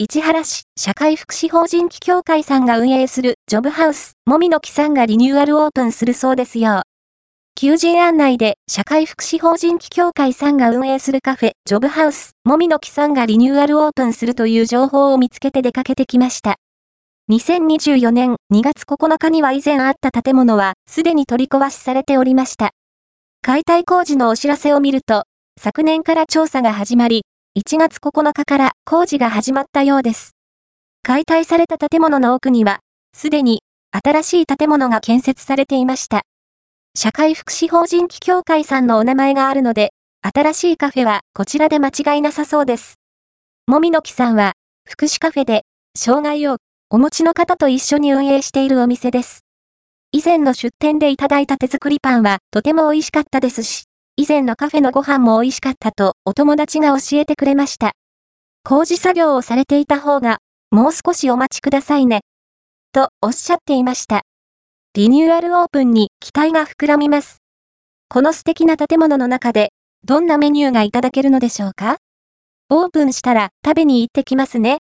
市原市社会福祉法人機協会さんが運営するジョブハウス、もみの木さんがリニューアルオープンするそうですよ。求人案内で社会福祉法人機協会さんが運営するカフェ、ジョブハウス、もみの木さんがリニューアルオープンするという情報を見つけて出かけてきました。2024年2月9日には以前あった建物はすでに取り壊しされておりました。解体工事のお知らせを見ると、昨年から調査が始まり、1月9日から工事が始まったようです。解体された建物の奥には、すでに新しい建物が建設されていました。社会福祉法人機協会さんのお名前があるので、新しいカフェはこちらで間違いなさそうです。もみの木さんは、福祉カフェで、障害をお持ちの方と一緒に運営しているお店です。以前の出店でいただいた手作りパンはとても美味しかったですし、以前のカフェのご飯も美味しかったとお友達が教えてくれました。工事作業をされていた方が、もう少しお待ちくださいね。とおっしゃっていました。リニューアルオープンに期待が膨らみます。この素敵な建物の中で、どんなメニューがいただけるのでしょうか？オープンしたら食べに行ってきますね。